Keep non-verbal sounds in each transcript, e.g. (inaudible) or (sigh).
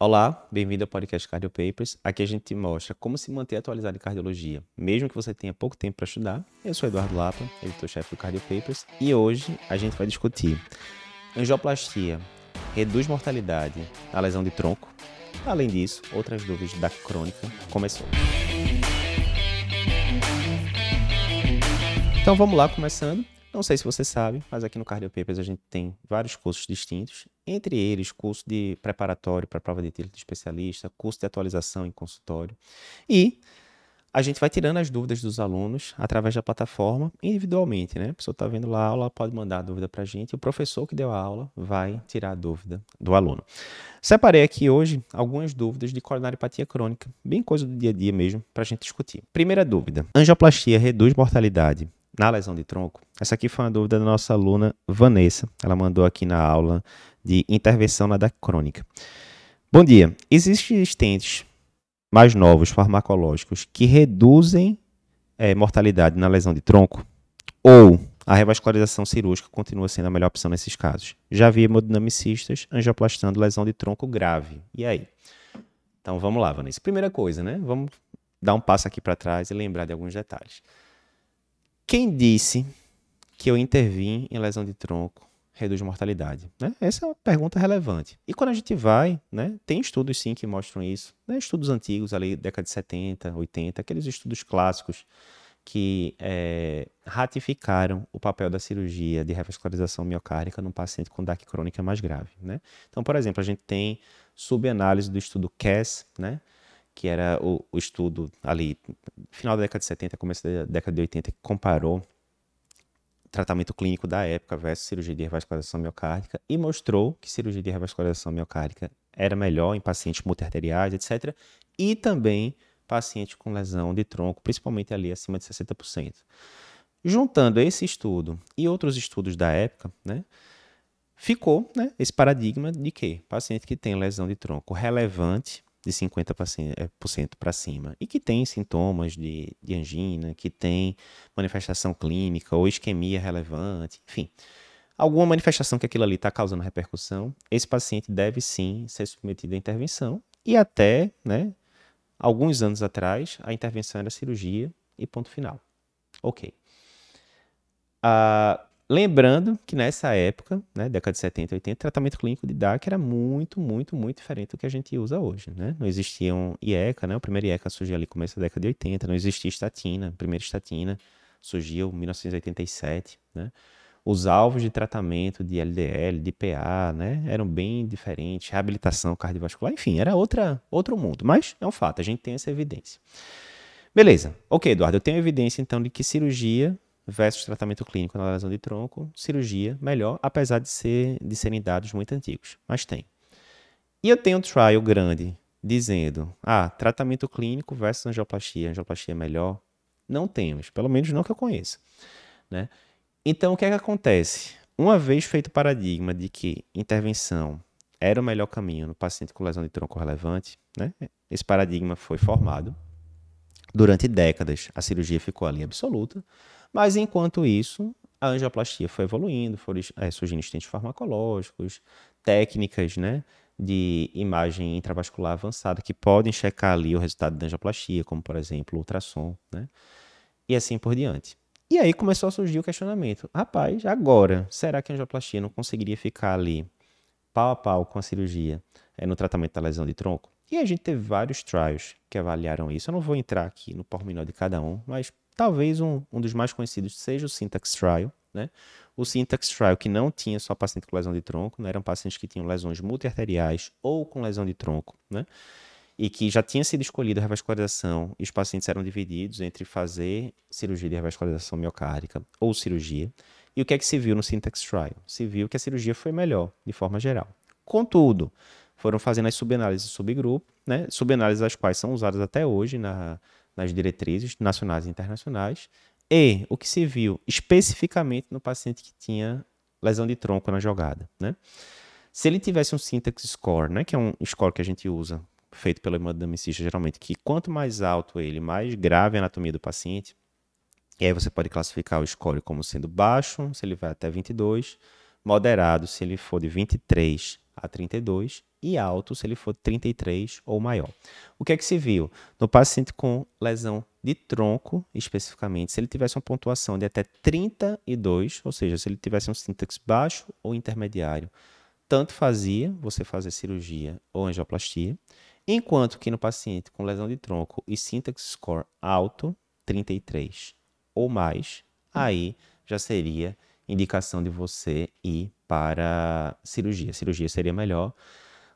Olá, bem-vindo ao podcast Cardio Papers. Aqui a gente te mostra como se manter atualizado em cardiologia, mesmo que você tenha pouco tempo para estudar. Eu sou Eduardo Lapa, editor-chefe do Cardio Papers, e hoje a gente vai discutir angioplastia reduz mortalidade na lesão de tronco. Além disso, outras dúvidas da crônica começou. Então vamos lá, começando. Não sei se você sabe, mas aqui no Cardio Papers a gente tem vários cursos distintos, entre eles curso de preparatório para prova de título de especialista, curso de atualização em consultório. E a gente vai tirando as dúvidas dos alunos através da plataforma individualmente, né? A pessoa está vendo lá a aula, pode mandar a dúvida para a gente, o professor que deu a aula vai tirar a dúvida do aluno. Separei aqui hoje algumas dúvidas de coronariopatia crônica, bem coisa do dia a dia mesmo, para a gente discutir. Primeira dúvida: angioplastia reduz mortalidade na lesão de tronco? Essa aqui foi uma dúvida da nossa aluna Vanessa. Ela mandou aqui na aula de intervenção na DAC crônica. Bom dia. Existem estentes mais novos farmacológicos que reduzem é, mortalidade na lesão de tronco? Ou a revascularização cirúrgica continua sendo a melhor opção nesses casos? Já vi hemodinamicistas angioplastando lesão de tronco grave. E aí? Então vamos lá, Vanessa. Primeira coisa, né? Vamos dar um passo aqui para trás e lembrar de alguns detalhes. Quem disse que eu intervim em lesão de tronco reduz mortalidade? Né? Essa é uma pergunta relevante. E quando a gente vai, né, tem estudos sim que mostram isso, né, estudos antigos, ali, década de 70, 80, aqueles estudos clássicos que é, ratificaram o papel da cirurgia de revascularização miocárdica num paciente com DAC crônica mais grave. Né? Então, por exemplo, a gente tem subanálise do estudo CAS, né? Que era o, o, estudo ali, final da década de 70, começo da década de 80, que comparou tratamento clínico da época versus cirurgia de revascularização miocárdica e mostrou que cirurgia de revascularização miocárdica era melhor em pacientes multiarteriais, etc. E também pacientes com lesão de tronco, principalmente ali acima de 60%. Juntando esse estudo e outros estudos da época, né, ficou né, esse paradigma de que paciente que tem lesão de tronco relevante de 50% para cima e que tem sintomas de, de angina, que tem manifestação clínica ou isquemia relevante, enfim, alguma manifestação que aquilo ali está causando repercussão, esse paciente deve sim ser submetido à intervenção e até, né, alguns anos atrás, a intervenção era cirurgia e ponto final. Ok. Uh, Lembrando que nessa época, né, década de 70, 80, tratamento clínico de DAC era muito, muito, muito diferente do que a gente usa hoje. Né? Não existia um IECA, né? o primeiro IECA surgiu ali no começo da década de 80, não existia estatina, a primeira estatina surgiu em 1987. Né? Os alvos de tratamento de LDL, de PA, né, eram bem diferentes, reabilitação cardiovascular, enfim, era outra, outro mundo. Mas é um fato, a gente tem essa evidência. Beleza, ok, Eduardo, eu tenho evidência então de que cirurgia versus tratamento clínico na lesão de tronco, cirurgia melhor, apesar de, ser, de serem dados muito antigos, mas tem. E eu tenho um trial grande dizendo, ah, tratamento clínico versus angioplastia, angioplastia é melhor? Não temos, pelo menos não que eu conheça. Né? Então, o que é que acontece? Uma vez feito o paradigma de que intervenção era o melhor caminho no paciente com lesão de tronco relevante, né? esse paradigma foi formado. Durante décadas, a cirurgia ficou ali absoluta, mas enquanto isso, a angioplastia foi evoluindo, foram é, surgindo estentes farmacológicos, técnicas né, de imagem intravascular avançada que podem checar ali o resultado da angioplastia, como por exemplo o ultrassom, né? E assim por diante. E aí começou a surgir o questionamento: rapaz, agora, será que a angioplastia não conseguiria ficar ali pau a pau com a cirurgia é, no tratamento da lesão de tronco? E a gente teve vários trials que avaliaram isso. Eu não vou entrar aqui no pormenor de cada um, mas Talvez um, um dos mais conhecidos seja o Syntax Trial. Né? O Syntax Trial, que não tinha só paciente com lesão de tronco, né? eram pacientes que tinham lesões multiarteriais ou com lesão de tronco, né? e que já tinha sido escolhida a revascularização, e os pacientes eram divididos entre fazer cirurgia de revascularização miocárdica ou cirurgia. E o que é que se viu no Syntax Trial? Se viu que a cirurgia foi melhor, de forma geral. Contudo, foram fazendo as subanálises subgrupo, né? subanálises as quais são usadas até hoje na nas diretrizes nacionais e internacionais, e o que se viu especificamente no paciente que tinha lesão de tronco na jogada. Né? Se ele tivesse um syntax score, né, que é um score que a gente usa, feito pelo hemodinamicista geralmente, que quanto mais alto ele, mais grave a anatomia do paciente, e aí você pode classificar o score como sendo baixo, se ele vai até 22, moderado, se ele for de 23 a 32 e alto se ele for 33 ou maior. O que é que se viu? No paciente com lesão de tronco, especificamente, se ele tivesse uma pontuação de até 32, ou seja, se ele tivesse um sintaxe baixo ou intermediário, tanto fazia você fazer cirurgia ou angioplastia, enquanto que no paciente com lesão de tronco e sintaxe score alto, 33 ou mais, aí já seria indicação de você ir para cirurgia. Cirurgia seria melhor.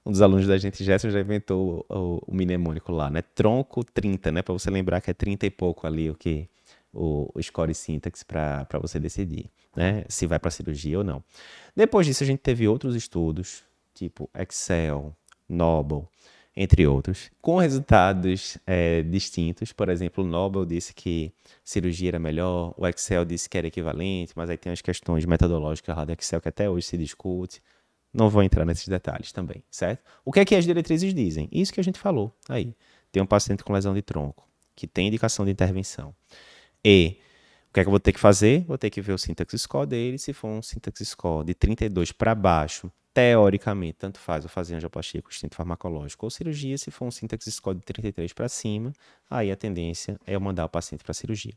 Um dos alunos da gente, Gerson, já inventou o, o, o mnemônico lá, né? Tronco 30, né? Para você lembrar que é 30 e pouco ali o que o, o score syntax para você decidir, né? Se vai para cirurgia ou não. Depois disso, a gente teve outros estudos, tipo Excel, Noble, entre outros, com resultados é, distintos. Por exemplo, o Nobel disse que cirurgia era melhor, o Excel disse que era equivalente, mas aí tem as questões metodológicas lá do Excel que até hoje se discute. Não vou entrar nesses detalhes também, certo? O que é que as diretrizes dizem? Isso que a gente falou aí. Tem um paciente com lesão de tronco, que tem indicação de intervenção. E o que é que eu vou ter que fazer? Vou ter que ver o syntax score dele. Se for um syntax score de 32 para baixo, teoricamente, tanto faz eu fazer angioplastia com instinto farmacológico ou cirurgia, se for um sintaxe score de 33 para cima, aí a tendência é eu mandar o paciente para cirurgia.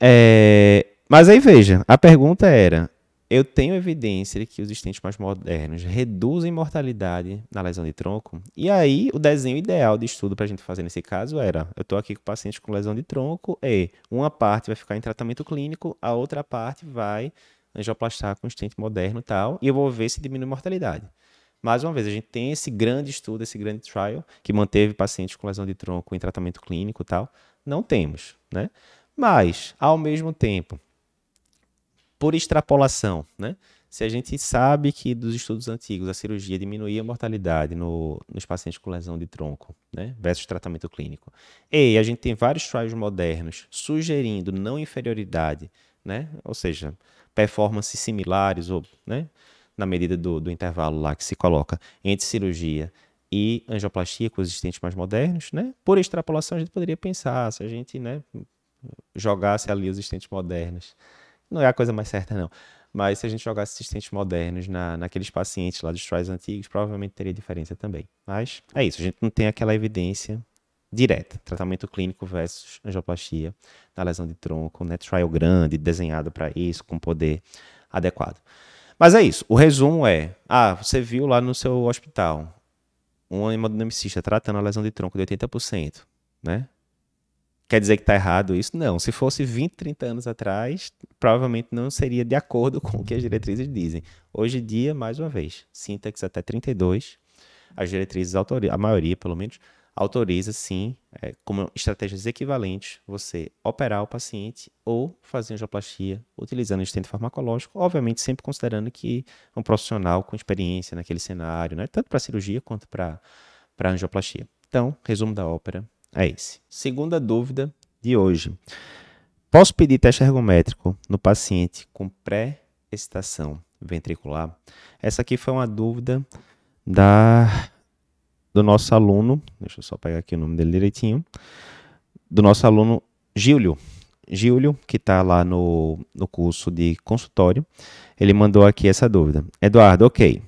É, mas aí veja, a pergunta era: eu tenho evidência de que os estentes mais modernos reduzem mortalidade na lesão de tronco? E aí, o desenho ideal de estudo para a gente fazer nesse caso era: eu estou aqui com pacientes com lesão de tronco e uma parte vai ficar em tratamento clínico, a outra parte vai angioplastar com estente moderno e tal, e eu vou ver se diminui a mortalidade. Mais uma vez, a gente tem esse grande estudo, esse grande trial, que manteve pacientes com lesão de tronco em tratamento clínico e tal. Não temos, né? Mas, ao mesmo tempo, por extrapolação, né? Se a gente sabe que dos estudos antigos a cirurgia diminuía a mortalidade no, nos pacientes com lesão de tronco, né, versus tratamento clínico, e a gente tem vários trials modernos sugerindo não inferioridade, né, ou seja, performances similares, ou, né, na medida do, do intervalo lá que se coloca entre cirurgia e angioplastia com os existentes mais modernos, né? Por extrapolação, a gente poderia pensar, se a gente, né, jogasse ali os existentes modernos, não é a coisa mais certa, não. Mas se a gente jogasse assistentes modernos na, naqueles pacientes lá dos trials antigos, provavelmente teria diferença também. Mas é isso, a gente não tem aquela evidência direta, tratamento clínico versus angioplastia na lesão de tronco, né? Trial grande, desenhado para isso, com poder adequado. Mas é isso. O resumo é: ah, você viu lá no seu hospital um hemodinamicista tratando a lesão de tronco de 80%, né? Quer dizer que está errado isso? Não. Se fosse 20, 30 anos atrás, provavelmente não seria de acordo com o que as diretrizes dizem. Hoje em dia, mais uma vez, sintaxe até 32, as diretrizes, a maioria pelo menos, autoriza, sim, é, como estratégias equivalentes, você operar o paciente ou fazer angioplastia utilizando o estente farmacológico, obviamente sempre considerando que um profissional com experiência naquele cenário, né, tanto para cirurgia quanto para angioplastia. Então, resumo da ópera é esse. Segunda dúvida de hoje. Posso pedir teste ergométrico no paciente com pré-excitação ventricular? Essa aqui foi uma dúvida da do nosso aluno, deixa eu só pegar aqui o nome dele direitinho, do nosso aluno Gílio. Gílio, que está lá no, no curso de consultório, ele mandou aqui essa dúvida. Eduardo, ok.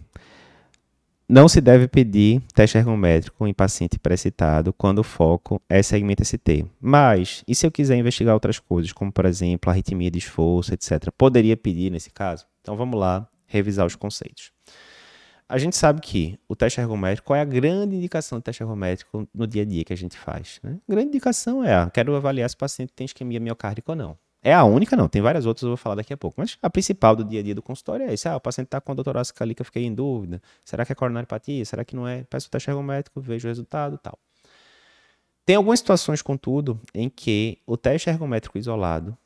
Não se deve pedir teste ergométrico em paciente pré-citado quando o foco é segmento ST. Mas, e se eu quiser investigar outras coisas, como por exemplo arritmia de esforço, etc., poderia pedir nesse caso? Então vamos lá revisar os conceitos. A gente sabe que o teste ergométrico, qual é a grande indicação do teste ergométrico no dia a dia que a gente faz? Né? A grande indicação é, ah, quero avaliar se o paciente tem isquemia miocárdica ou não. É a única, não. Tem várias outras, eu vou falar daqui a pouco. Mas a principal do dia a dia do consultório é isso. Ah, o paciente está com a doutorácica ali que eu fiquei em dúvida. Será que é coronariopatia? Será que não é? Peço o teste ergométrico, vejo o resultado tal. Tem algumas situações, contudo, em que o teste ergométrico isolado,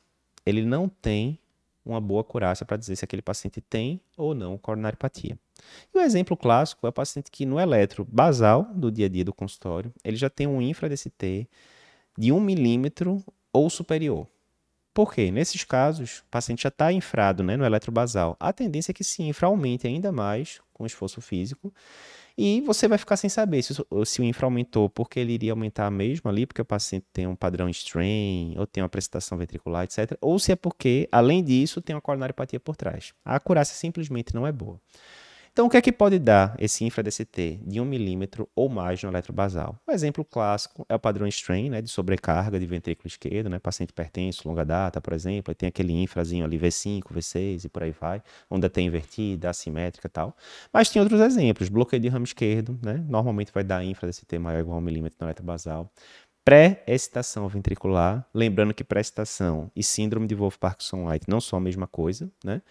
ele não tem uma boa acurácia para dizer se aquele paciente tem ou não coronariopatia. E o exemplo clássico é o paciente que no eletro basal do dia a dia do consultório, ele já tem um infra-DCT de 1 milímetro ou superior. Por quê? Nesses casos, o paciente já está infrado né, no eletrobasal. A tendência é que esse infra aumente ainda mais com esforço físico e você vai ficar sem saber se, se o infra aumentou porque ele iria aumentar mesmo ali, porque o paciente tem um padrão strain, ou tem uma precipitação ventricular, etc. Ou se é porque, além disso, tem uma coronariopatia por trás. A acurácia simplesmente não é boa. Então, o que é que pode dar esse infra-DCT de 1 milímetro ou mais no eletrobasal? Um exemplo clássico é o padrão strain, né, de sobrecarga de ventrículo esquerdo, né, paciente hipertenso, longa data, por exemplo, tem aquele infrazinho ali V5, V6 e por aí vai, onda tem invertida, assimétrica e tal. Mas tem outros exemplos, bloqueio de ramo esquerdo, né, normalmente vai dar infra-DCT maior ou igual a 1 milímetro no eletrobasal. Pré-excitação ventricular, lembrando que pré-excitação e síndrome de Wolff-Parkinson-White não são a mesma coisa, né?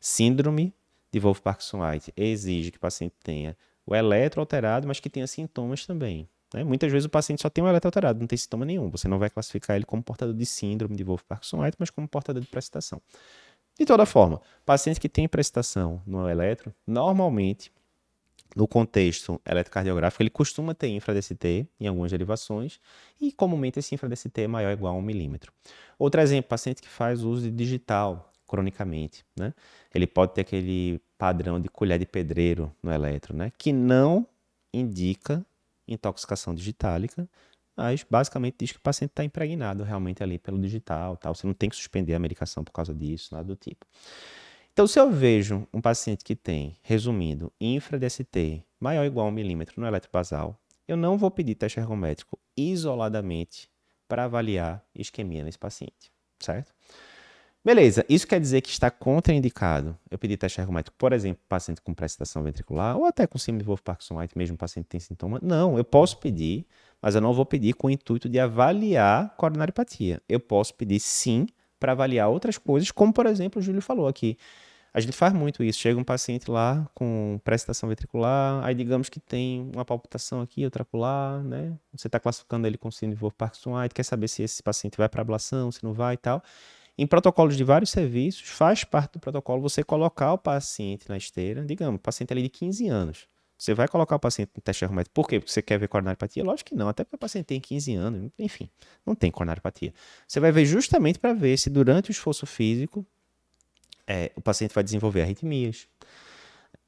Síndrome de Wolff-Parkinson-White exige que o paciente tenha o eletro alterado, mas que tenha sintomas também. Né? Muitas vezes o paciente só tem o eletro alterado, não tem sintoma nenhum. Você não vai classificar ele como portador de síndrome de Wolff-Parkinson-White, mas como portador de precitação. De toda forma, paciente que tem precitação no eletro, normalmente, no contexto eletrocardiográfico, ele costuma ter infra-DST em algumas derivações e comumente esse infra-DST é maior ou igual a 1 milímetro. Outro exemplo, paciente que faz uso de digital, cronicamente, né? Ele pode ter aquele padrão de colher de pedreiro no eletro, né? Que não indica intoxicação digitálica, mas basicamente diz que o paciente está impregnado realmente ali pelo digital, tal. Você não tem que suspender a medicação por causa disso, nada do tipo. Então, se eu vejo um paciente que tem, resumindo, infra-DST maior ou igual a 1 milímetro no eletrobasal, eu não vou pedir teste ergométrico isoladamente para avaliar isquemia nesse paciente, certo? Beleza, isso quer dizer que está contraindicado eu pedir teste ergométrico, por exemplo, paciente com precitação ventricular ou até com síndrome de Wolff-Parkinson-White, mesmo paciente que tem sintoma? Não, eu posso pedir, mas eu não vou pedir com o intuito de avaliar coronariopatia. Eu posso pedir sim para avaliar outras coisas, como por exemplo o Júlio falou aqui. A gente faz muito isso. Chega um paciente lá com precitação ventricular, aí digamos que tem uma palpitação aqui, acolá, né? Você está classificando ele com síndrome de Wolff-Parkinson-White, quer saber se esse paciente vai para ablação, se não vai e tal. Em protocolos de vários serviços, faz parte do protocolo você colocar o paciente na esteira, digamos, paciente ali de 15 anos. Você vai colocar o paciente no teste ergométrico. Por quê? Porque você quer ver coronariopatia? Lógico que não, até porque o paciente tem 15 anos, enfim, não tem coronariopatia. Você vai ver justamente para ver se durante o esforço físico é, o paciente vai desenvolver arritmias.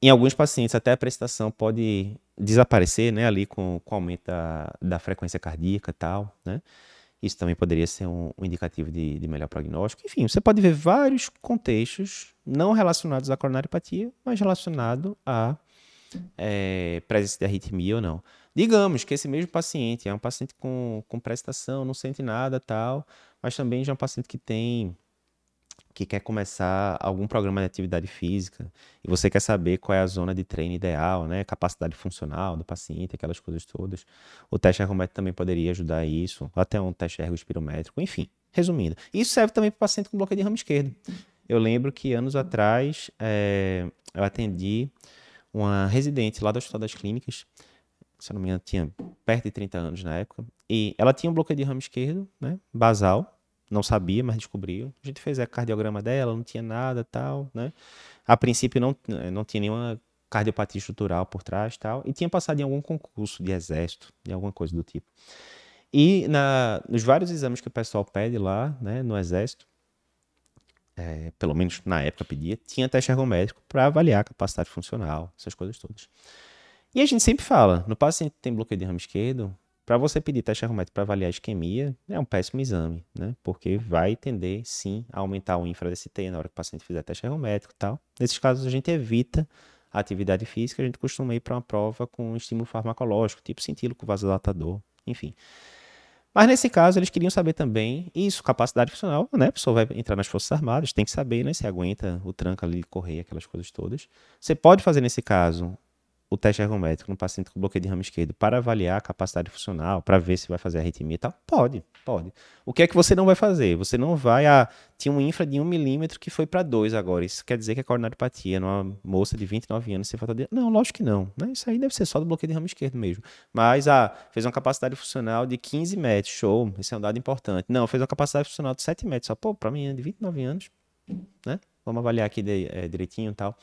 Em alguns pacientes, até a prestação pode desaparecer, né, ali com, com o aumento da, da frequência cardíaca e tal, né? Isso também poderia ser um, um indicativo de, de, melhor prognóstico. Enfim, você pode ver vários contextos não relacionados à coronariopatia, mas relacionado a é, presença de arritmia ou não. Digamos que esse mesmo paciente é um paciente com, com prestação, não sente nada tal, mas também já é um paciente que tem que quer começar algum programa de atividade física e você quer saber qual é a zona de treino ideal, né? Capacidade funcional do paciente, aquelas coisas todas. O teste ergométrico também poderia ajudar isso, até um teste ergospirométrico, enfim. Resumindo, isso serve também para paciente com bloqueio de ramo esquerdo. Eu lembro que anos atrás é, eu atendi uma residente lá do Hospital das Clínicas, se eu não me engano, tinha perto de 30 anos na época, e ela tinha um bloqueio de ramo esquerdo, né, basal, não sabia, mas descobriu. A gente fez a cardiograma dela, não tinha nada tal, né? A princípio não, não tinha nenhuma cardiopatia estrutural por trás tal, e tinha passado em algum concurso de exército, de alguma coisa do tipo. E na, nos vários exames que o pessoal pede lá, né, no exército, é, pelo menos na época pedia, tinha teste ergométrico para avaliar a capacidade funcional, essas coisas todas. E a gente sempre fala, no paciente que tem bloqueio de ramo esquerdo, para você pedir teste ergométrico para avaliar a isquemia, é um péssimo exame, né? Porque vai tender, sim, a aumentar o infra-DST na hora que o paciente fizer teste ergométrico e tal. Nesses casos, a gente evita a atividade física, a gente costuma ir para uma prova com estímulo farmacológico, tipo com vasodilatador, enfim. Mas nesse caso, eles queriam saber também isso, capacidade funcional, né? A pessoa vai entrar nas Forças Armadas, tem que saber, né? Se aguenta o tranco ali correr, aquelas coisas todas. Você pode fazer, nesse caso, o teste ergométrico no paciente com bloqueio de ramo esquerdo para avaliar a capacidade funcional, para ver se vai fazer arritmia e tal? Pode, pode. O que é que você não vai fazer? Você não vai. Ah, tinha um infra de 1 milímetro que foi para 2 agora. Isso quer dizer que é coronariopatia numa moça de 29 anos sem falta de. Não, lógico que não. Né? Isso aí deve ser só do bloqueio de ramo esquerdo mesmo. Mas, ah, fez uma capacidade funcional de 15 metros, show. Esse é um dado importante. Não, fez uma capacidade funcional de 7 metros. Só, pô, para mim, de 29 anos, né? Vamos avaliar aqui de, é, direitinho e tal.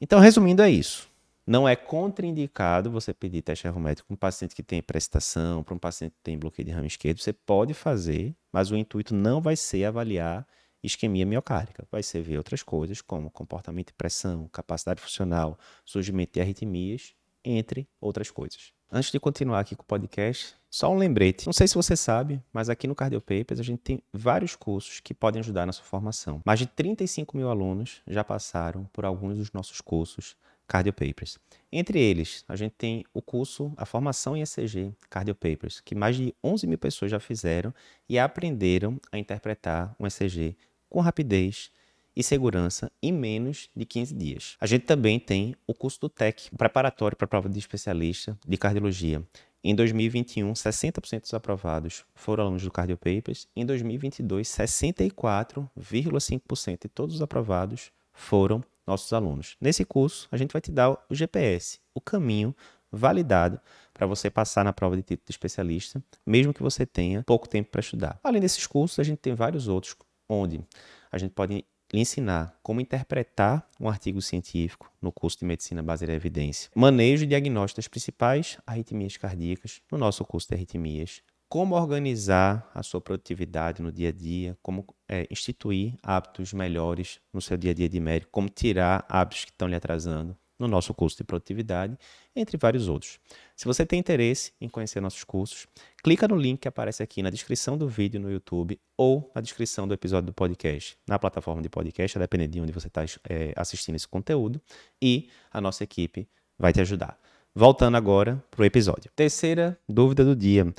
Então, resumindo, é isso. Não é contraindicado você pedir teste ergométrico para um paciente que tem prestação, para um paciente que tem bloqueio de ramo esquerdo. Você pode fazer, mas o intuito não vai ser avaliar isquemia miocárdica. Vai ser ver outras coisas, como comportamento de pressão, capacidade funcional, surgimento de arritmias, entre outras coisas. Antes de continuar aqui com o podcast, só um lembrete. Não sei se você sabe, mas aqui no Cardiopapers a gente tem vários cursos que podem ajudar na sua formação. Mais de 35 mil alunos já passaram por alguns dos nossos cursos Cardio Papers. Entre eles, a gente tem o curso, a formação em ECG Cardio Papers, que mais de 11 mil pessoas já fizeram e aprenderam a interpretar um ECG com rapidez e segurança em menos de 15 dias. A gente também tem o curso do TEC, preparatório para a prova de especialista de cardiologia. Em 2021, 60% dos aprovados foram alunos do Cardio Papers. Em 2022, 64,5% de todos os aprovados foram nossos alunos. Nesse curso, a gente vai te dar o GPS, o caminho validado para você passar na prova de título de especialista, mesmo que você tenha pouco tempo para estudar. Além desses cursos, a gente tem vários outros onde a gente pode lhe ensinar como interpretar um artigo científico no curso de Medicina Baseada em Evidência, manejo e diagnóstico das principais arritmias cardíacas no nosso curso de arritmias, como organizar a sua produtividade no dia a dia, como é, instituir hábitos melhores no seu dia a dia de médico, como tirar hábitos que estão lhe atrasando no nosso curso de produtividade, entre vários outros. Se você tem interesse em conhecer nossos cursos, clica no link que aparece aqui na descrição do vídeo no YouTube ou na descrição do episódio do podcast, na plataforma de podcast, dependendo de onde você está é, assistindo esse conteúdo, e a nossa equipe vai te ajudar. Voltando agora para o episódio. Terceira dúvida do dia.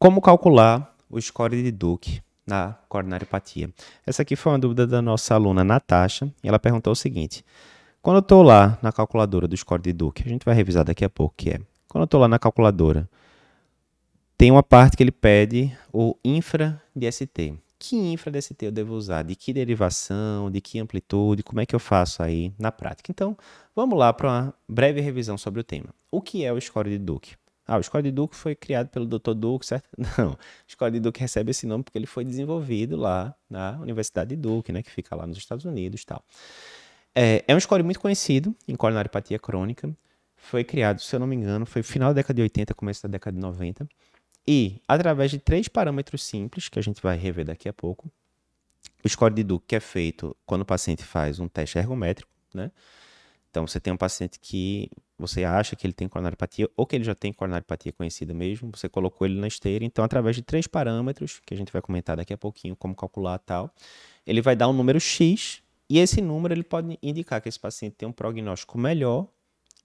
Como calcular o score de Duke na coronariopatia? Essa aqui foi uma dúvida da nossa aluna Natasha, e ela perguntou o seguinte: quando eu estou lá na calculadora do score de Duke, a gente vai revisar daqui a pouco que é. Quando eu estou lá na calculadora, tem uma parte que ele pede o infra DST. Que infra DST eu devo usar? De que derivação? De que amplitude? Como é que eu faço aí na prática? Então, vamos lá para uma breve revisão sobre o tema. O que é o score de Duke? Ah, o de Duke foi criado pelo Dr. Duke, certo? (laughs) Não, o de Duke recebe esse nome porque ele foi desenvolvido lá na Universidade de Duke, né, que fica lá nos Estados Unidos e tal. É, é um score muito conhecido em coronariopatia crônica. Foi criado, se eu não me engano, foi final da década de 80, começo da década de 90. E, através de três parâmetros simples, que a gente vai rever daqui a pouco, o score de Duke é feito quando o paciente faz um teste ergométrico, né? Então, você tem um paciente que você acha que ele tem coronariopatia ou que ele já tem coronariopatia conhecida mesmo, você colocou ele na esteira, então através de três parâmetros, que a gente vai comentar daqui a pouquinho como calcular tal, ele vai dar um número X e esse número ele pode indicar que esse paciente tem um prognóstico melhor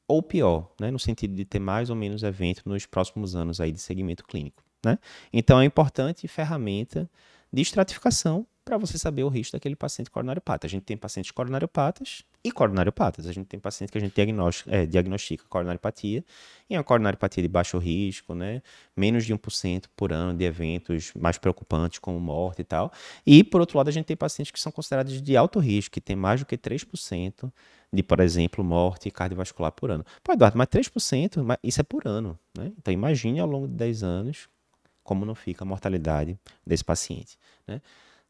ou pior, né, no sentido de ter mais ou menos evento nos próximos anos aí de segmento clínico, né? Então é importante ferramenta de estratificação para você saber o risco daquele paciente coronariopata. A gente tem pacientes coronariopatas e coronariopatas. A gente tem paciente que a gente diagnostica, é, diagnostica coronariopatia e é uma coronariopatia de baixo risco, né? menos de 1% por ano de eventos mais preocupantes como morte e tal. E, por outro lado, a gente tem pacientes que são considerados de alto risco, que tem mais do que 3% de, por exemplo, morte cardiovascular por ano. Pô, Eduardo, mas 3%, mas isso é por ano. Né? Então, imagine ao longo de 10 anos como não fica a mortalidade desse paciente. Né?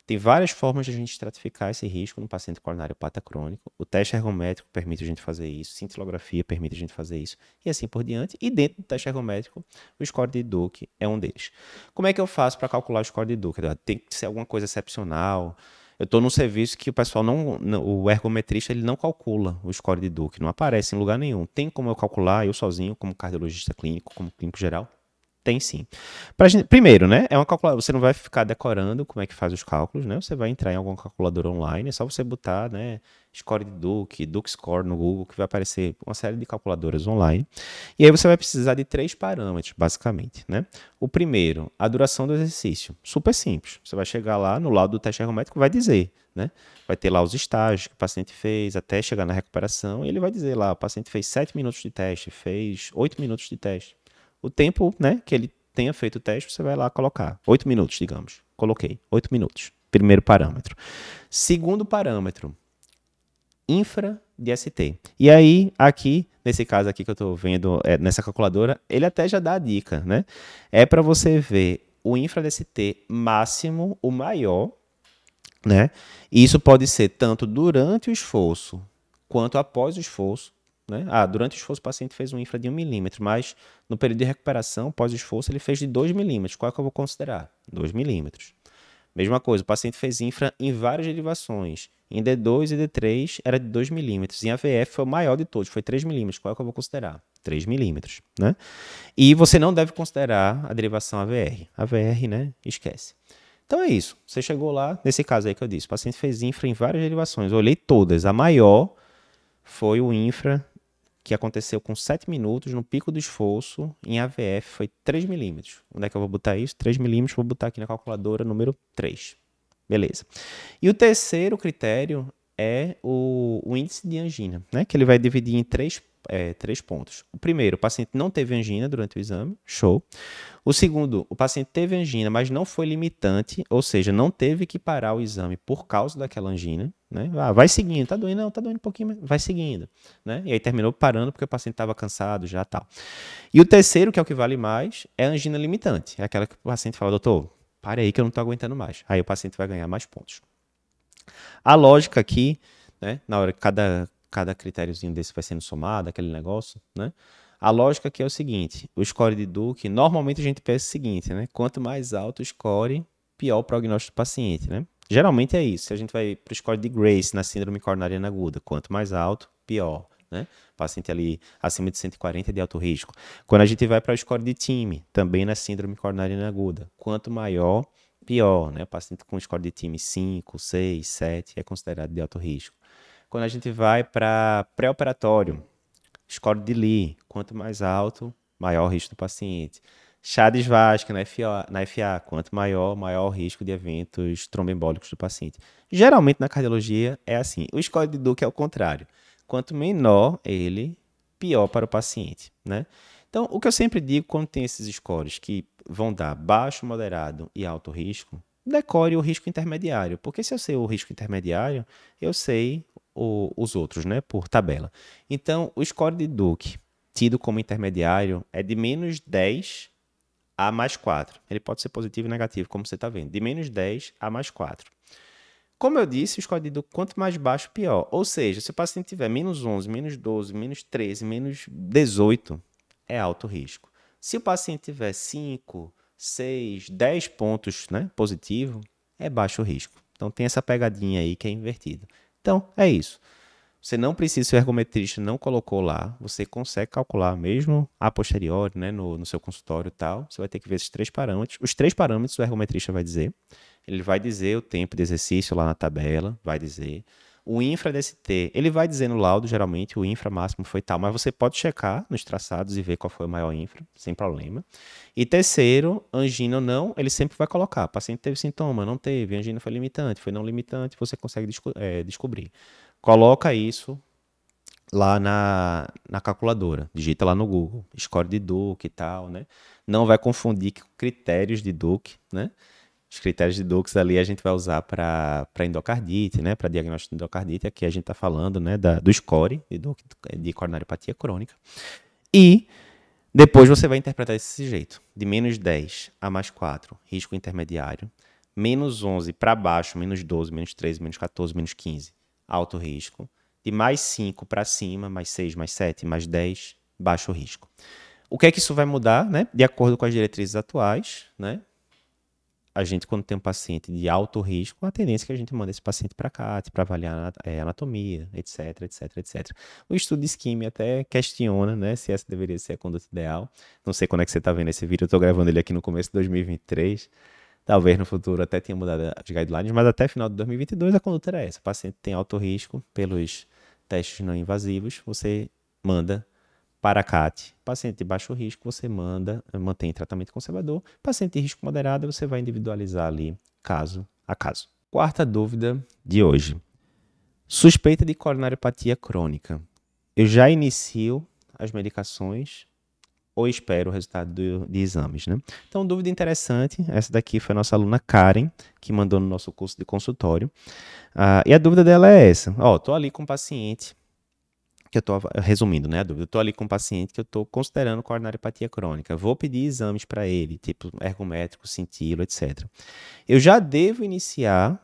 Tem várias formas de a gente estratificar esse risco no paciente coronariopata crônico. O teste ergométrico permite a gente fazer isso, cintilografia permite a gente fazer isso, e assim por diante. E dentro do teste ergométrico, o score de Duke é um deles. Como é que eu faço para calcular o score de Duke? Tem que ser alguma coisa excepcional. Eu estou num serviço que o pessoal não, não, o ergometrista ele não calcula o score de Duke, não aparece em lugar nenhum. Tem como eu calcular eu sozinho, como cardiologista clínico, como clínico geral? Tem sim. Gente, primeiro, né? É uma calculadora. Você não vai ficar decorando como é que faz os cálculos, né? Você vai entrar em alguma calculadora online, é só você botar, né? Score de Duke, Duke Score no Google, que vai aparecer uma série de calculadoras online. E aí você vai precisar de três parâmetros, basicamente, né? O primeiro, a duração do exercício. Super simples. Você vai chegar lá no lado do teste ergométrico, vai dizer, né? Vai ter lá os estágios que o paciente fez até chegar na recuperação, e ele vai dizer lá, o paciente fez 7 minutos de teste, fez 8 minutos de teste o tempo né, que ele tenha feito o teste, você vai lá colocar. Oito minutos, digamos. Coloquei. Oito minutos. Primeiro parâmetro. Segundo parâmetro, infra DST. E aí, aqui, nesse caso aqui que eu estou vendo, é, nessa calculadora, ele até já dá a dica, né? É para você ver o infra DST máximo, o maior, né? E isso pode ser tanto durante o esforço quanto após o esforço, né? Ah, durante o esforço o paciente fez um infra de 1 milímetro, mas no período de recuperação, pós-esforço, ele fez de 2 milímetros. Qual é que eu vou considerar? 2 milímetros. Mesma coisa, o paciente fez infra em várias derivações. Em D2 e D3 era de 2 milímetros. Em AVF foi o maior de todos, foi 3 milímetros. Qual é que eu vou considerar? 3 milímetros. Né? E você não deve considerar a derivação AVR. AVR, né? Esquece. Então é isso. Você chegou lá, nesse caso aí que eu disse, o paciente fez infra em várias derivações. Eu olhei todas. A maior foi o infra que aconteceu com 7 minutos no pico do esforço em AVF foi 3 milímetros. Onde é que eu vou botar isso? 3 milímetros, vou botar aqui na calculadora número 3. Beleza. E o terceiro critério é o, o índice de angina, né? que ele vai dividir em três é, três pontos. O primeiro, o paciente não teve angina durante o exame, show. O segundo, o paciente teve angina, mas não foi limitante, ou seja, não teve que parar o exame por causa daquela angina. Né? Ah, vai seguindo, tá doendo, não, tá doendo um pouquinho, mas vai seguindo. Né? E aí terminou parando porque o paciente estava cansado já tal. E o terceiro, que é o que vale mais, é a angina limitante. É aquela que o paciente fala, doutor, pare aí que eu não estou aguentando mais. Aí o paciente vai ganhar mais pontos. A lógica aqui, né, na hora que cada, cada critériozinho desse vai sendo somado, aquele negócio, né? A lógica aqui é o seguinte: o score de Duke, normalmente a gente pensa o seguinte, né? Quanto mais alto o score, pior o prognóstico do paciente, né? Geralmente é isso. Se a gente vai para o score de Grace na síndrome coronariana aguda, quanto mais alto, pior. Né? Paciente ali acima de 140 é de alto risco. Quando a gente vai para o score de time, também na síndrome coronariana aguda, quanto maior, pior. Né? Paciente com score de time 5, 6, 7 é considerado de alto risco. Quando a gente vai para pré-operatório, score de Lee, quanto mais alto, maior o risco do paciente. Chades Vasco na FA, na FA, quanto maior, maior o risco de eventos tromboembólicos do paciente. Geralmente na cardiologia é assim. O score de Duke é o contrário. Quanto menor ele, pior para o paciente, né? Então, o que eu sempre digo quando tem esses scores que vão dar baixo, moderado e alto risco, decore o risco intermediário, porque se eu sei o risco intermediário, eu sei o, os outros, né, por tabela. Então, o score de Duke, tido como intermediário, é de menos 10 a mais 4. Ele pode ser positivo e negativo, como você está vendo. De menos 10 a mais 4. Como eu disse, o score de Duke, quanto mais baixo, pior. Ou seja, se o paciente tiver menos 11, menos 12, menos 13, menos 18, é alto risco. Se o paciente tiver 5, 6, 10 pontos né, positivo, é baixo risco. Então tem essa pegadinha aí que é invertida. Então, é isso. Você não precisa, se o ergometrista não colocou lá, você consegue calcular mesmo a posteriori, né, no, no seu consultório e tal. Você vai ter que ver esses três parâmetros. Os três parâmetros o ergometrista vai dizer. Ele vai dizer o tempo de exercício lá na tabela, vai dizer. O infra DST, ele vai dizer no laudo, geralmente, o infra máximo foi tal, mas você pode checar nos traçados e ver qual foi o maior infra, sem problema. E terceiro, angina ou não, ele sempre vai colocar. O paciente teve sintoma, não teve, angina foi limitante, foi não limitante, você consegue desco é, descobrir. Coloca isso lá na, na calculadora, digita lá no Google, score de Duke e tal, né? Não vai confundir critérios de Duke, né? Os critérios de Dux ali a gente vai usar para endocardite, né? Para diagnóstico de endocardite. Aqui a gente está falando né, da, do score de, de coronariopatia crônica. E depois você vai interpretar desse jeito: de menos 10 a mais 4, risco intermediário. Menos 11 para baixo, menos 12, menos 13, menos 14, menos 15, alto risco. De mais 5 para cima, mais 6, mais 7, mais 10, baixo risco. O que é que isso vai mudar, né? De acordo com as diretrizes atuais, né? A gente, quando tem um paciente de alto risco, a tendência é que a gente manda esse paciente para CAT, para avaliar é, anatomia, etc, etc, etc. O estudo de isquemia até questiona né, se essa deveria ser a conduta ideal. Não sei quando é que você está vendo esse vídeo, eu estou gravando ele aqui no começo de 2023. Talvez no futuro até tenha mudado as guidelines, mas até final de 2022 a conduta era essa. O paciente tem alto risco pelos testes não invasivos, você manda para CAT, paciente de baixo risco, você manda, mantém tratamento conservador. Paciente de risco moderado, você vai individualizar ali caso a caso. Quarta dúvida de hoje. Suspeita de coronariopatia crônica. Eu já inicio as medicações ou espero o resultado do, de exames, né? Então, dúvida interessante. Essa daqui foi a nossa aluna Karen, que mandou no nosso curso de consultório. Uh, e a dúvida dela é essa. Ó, tô ali com um paciente que eu estou resumindo, né, a dúvida. Eu estou ali com um paciente que eu estou considerando coronariopatia crônica. Vou pedir exames para ele, tipo ergométrico, cintilo, etc. Eu já devo iniciar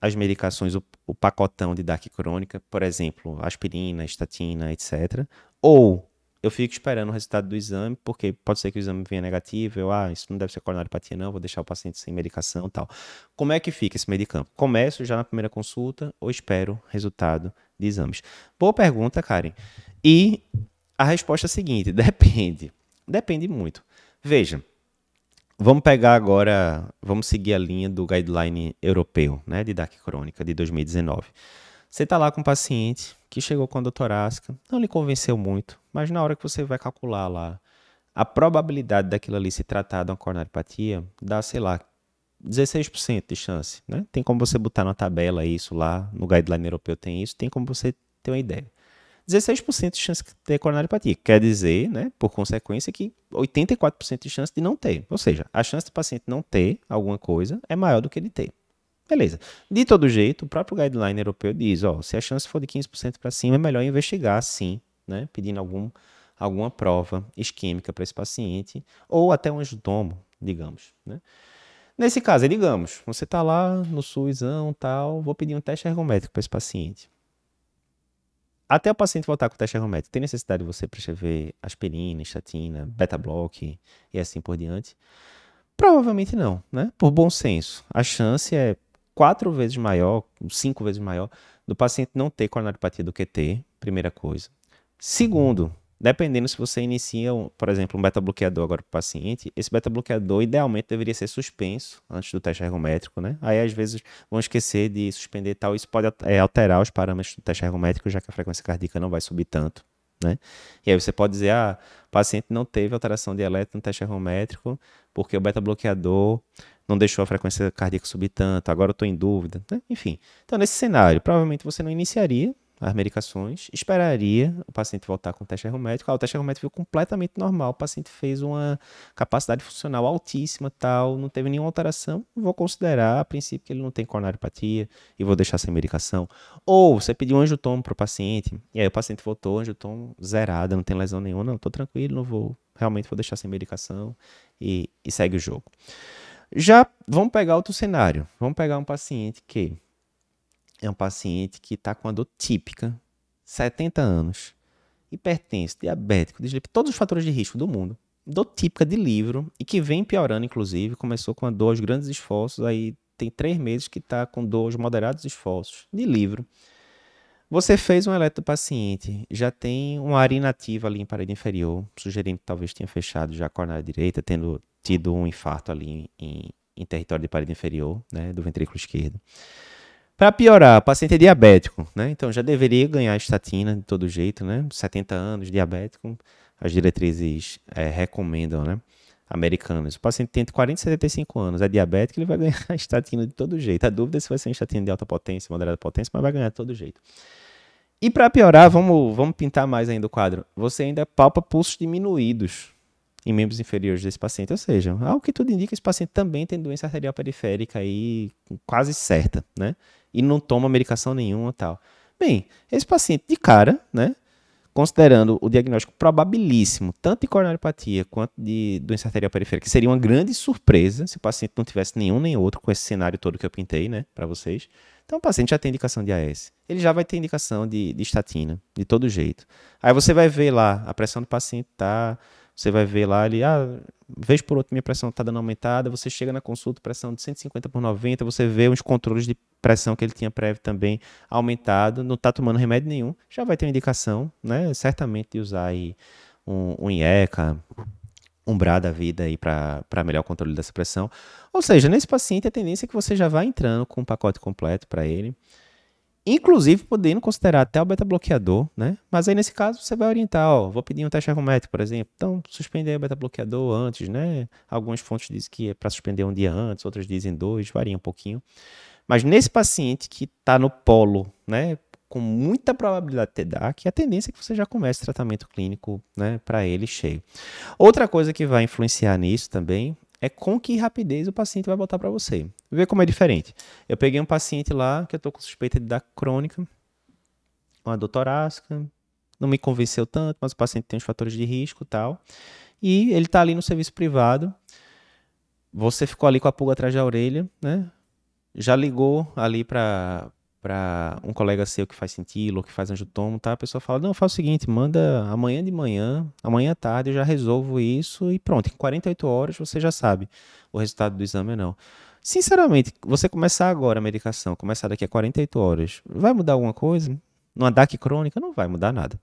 as medicações, o, o pacotão de DAC crônica, por exemplo, aspirina, estatina, etc. Ou eu fico esperando o resultado do exame, porque pode ser que o exame venha negativo, eu, ah, isso não deve ser coronariopatia não, vou deixar o paciente sem medicação tal. Como é que fica esse medicamento? Começo já na primeira consulta ou espero resultado de exames? Boa pergunta, Karen. E a resposta é a seguinte, (laughs) depende. Depende muito. Veja, vamos pegar agora, vamos seguir a linha do guideline europeu, né, de DAC crônica de 2019. Você está lá com um paciente que chegou com a torácica, não lhe convenceu muito, mas na hora que você vai calcular lá a probabilidade daquilo ali se tratar de uma coronariopatia, dá, sei lá, 16% de chance, né? Tem como você botar na tabela isso lá, no guideline europeu tem isso, tem como você ter uma ideia. 16% de chance de ter coronariopatia. Quer dizer, né, por consequência, que 84% de chance de não ter. Ou seja, a chance do paciente não ter alguma coisa é maior do que ele ter. Beleza. De todo jeito, o próprio guideline europeu diz, ó, se a chance for de 15% para cima, é melhor investigar sim, né, pedindo algum, alguma prova isquêmica para esse paciente, ou até um angiotomo, digamos, né. Nesse caso, digamos, você está lá no SUSão, tal, vou pedir um teste ergométrico para esse paciente. Até o paciente voltar com o teste ergométrico, tem necessidade de você prescrever aspirina, estatina, beta-block e assim por diante? Provavelmente não, né? Por bom senso. A chance é quatro vezes maior, cinco vezes maior, do paciente não ter coronariopatia do que ter, primeira coisa. Segundo, Dependendo se você inicia, por exemplo, um beta-bloqueador agora para o paciente, esse beta-bloqueador idealmente deveria ser suspenso antes do teste ergométrico, né? Aí às vezes vão esquecer de suspender tal, isso pode é, alterar os parâmetros do teste ergométrico, já que a frequência cardíaca não vai subir tanto, né? E aí você pode dizer, ah, o paciente não teve alteração de eletro no teste ergométrico porque o beta-bloqueador não deixou a frequência cardíaca subir tanto, agora eu estou em dúvida, né? enfim. Então, nesse cenário, provavelmente você não iniciaria as medicações, esperaria o paciente voltar com o teste ergométrico. Ah, o teste ergométrico ficou completamente normal, o paciente fez uma capacidade funcional altíssima, tal, não teve nenhuma alteração, vou considerar a princípio que ele não tem coronariopatia e vou deixar sem medicação. Ou você pediu um angiotomo para o paciente, e aí o paciente voltou, angiotomo zerado, não tem lesão nenhuma, não, estou tranquilo, não vou, realmente vou deixar sem medicação e, e segue o jogo. Já vamos pegar outro cenário. Vamos pegar um paciente que é um paciente que está com a dor típica, 70 anos, hipertenso, diabético, dislipidemia, todos os fatores de risco do mundo. Dor típica de livro e que vem piorando, inclusive. Começou com a dor aos grandes esforços, aí tem três meses que está com dor aos moderados esforços de livro. Você fez um eletro paciente, já tem uma área inativa ali em parede inferior, sugerindo que talvez tenha fechado já a coronária direita, tendo tido um infarto ali em, em território de parede inferior, né, do ventrículo esquerdo. Para piorar, o paciente é diabético, né? Então já deveria ganhar estatina de todo jeito, né? 70 anos, diabético, as diretrizes é, recomendam, né? Americanas. O paciente tem entre 40 e 75 anos, é diabético, ele vai (laughs) ganhar estatina de todo jeito. A dúvida é se vai ser estatina de alta potência, moderada potência, mas vai ganhar de todo jeito. E para piorar, vamos, vamos pintar mais ainda o quadro. Você ainda palpa pulsos diminuídos em membros inferiores desse paciente, ou seja, algo que tudo indica esse paciente também tem doença arterial periférica aí quase certa, né? e não toma medicação nenhuma tal. Bem, esse paciente de cara, né, considerando o diagnóstico probabilíssimo, tanto de coronariopatia quanto de doença arterial periférica, que seria uma grande surpresa se o paciente não tivesse nenhum nem outro com esse cenário todo que eu pintei, né, para vocês. Então o paciente já tem indicação de AS. Ele já vai ter indicação de, de estatina, de todo jeito. Aí você vai ver lá, a pressão do paciente tá você vai ver lá, ele, ah, vez por outra minha pressão está dando aumentada, você chega na consulta, pressão de 150 por 90, você vê os controles de pressão que ele tinha prévio também aumentado, não está tomando remédio nenhum, já vai ter uma indicação, né, certamente de usar aí um, um IECA, um BRA da vida aí para melhor controle dessa pressão. Ou seja, nesse paciente a tendência é que você já vá entrando com um pacote completo para ele inclusive podendo considerar até o beta-bloqueador, né? Mas aí nesse caso você vai orientar, ó, vou pedir um teste ergométrico, por exemplo. Então, suspender o beta-bloqueador antes, né? Algumas fontes dizem que é para suspender um dia antes, outras dizem dois, varia um pouquinho. Mas nesse paciente que está no polo, né? Com muita probabilidade de ter DAC, a tendência é que você já comece tratamento clínico, né? Para ele cheio. Outra coisa que vai influenciar nisso também é com que rapidez o paciente vai voltar para você. Vê como é diferente. Eu peguei um paciente lá que eu estou com suspeita de dar crônica, uma dor torácica, não me convenceu tanto, mas o paciente tem os fatores de risco tal. E ele está ali no serviço privado. Você ficou ali com a pulga atrás da orelha, né? Já ligou ali para para um colega seu que faz cintilo, que faz angiotomo, tá? A pessoa fala: "Não, faz o seguinte, manda amanhã de manhã, amanhã à tarde eu já resolvo isso e pronto, em 48 horas você já sabe o resultado do exame ou não". Sinceramente, você começar agora a medicação, começar daqui a 48 horas, vai mudar alguma coisa? Numa DAC crônica não vai mudar nada.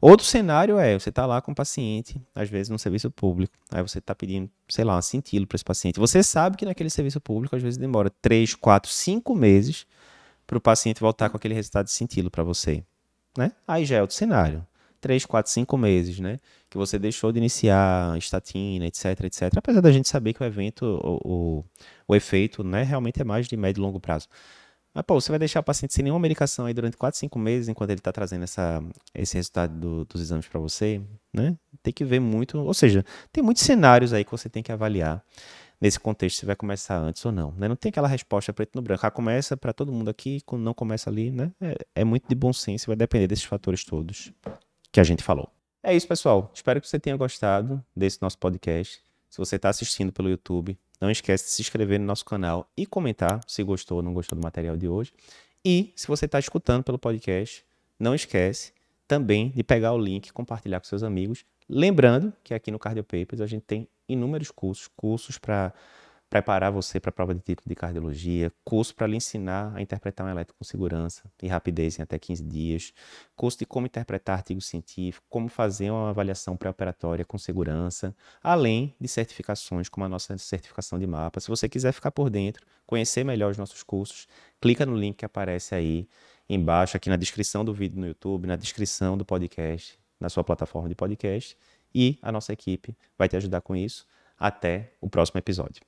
Outro cenário é, você está lá com um paciente, às vezes no serviço público, aí você está pedindo, sei lá, um cintilo para esse paciente. Você sabe que naquele serviço público, às vezes demora 3, 4, 5 meses para o paciente voltar com aquele resultado de cintilo para você. Né? Aí já é outro cenário. 3, 4, 5 meses, né? Que você deixou de iniciar estatina, etc, etc. Apesar da gente saber que o evento, o, o, o efeito, né, realmente é mais de médio e longo prazo. Mas, pô, você vai deixar o paciente sem nenhuma medicação aí durante 4, 5 meses, enquanto ele está trazendo essa, esse resultado do, dos exames para você, né? Tem que ver muito, ou seja, tem muitos cenários aí que você tem que avaliar nesse contexto se vai começar antes ou não. Né? Não tem aquela resposta preto no branco. Ah, começa para todo mundo aqui, quando não começa ali, né? É, é muito de bom senso, vai depender desses fatores todos que a gente falou. É isso, pessoal. Espero que você tenha gostado desse nosso podcast. Se você está assistindo pelo YouTube, não esquece de se inscrever no nosso canal e comentar se gostou ou não gostou do material de hoje. E se você está escutando pelo podcast, não esquece também de pegar o link e compartilhar com seus amigos. Lembrando que aqui no Cardio Papers a gente tem inúmeros cursos, cursos para preparar você para a prova de título de cardiologia, curso para lhe ensinar a interpretar um eletro com segurança e rapidez em até 15 dias, curso de como interpretar artigos científicos, como fazer uma avaliação pré-operatória com segurança, além de certificações como a nossa certificação de mapa. Se você quiser ficar por dentro, conhecer melhor os nossos cursos, clica no link que aparece aí embaixo, aqui na descrição do vídeo no YouTube, na descrição do podcast, na sua plataforma de podcast, e a nossa equipe vai te ajudar com isso. Até o próximo episódio.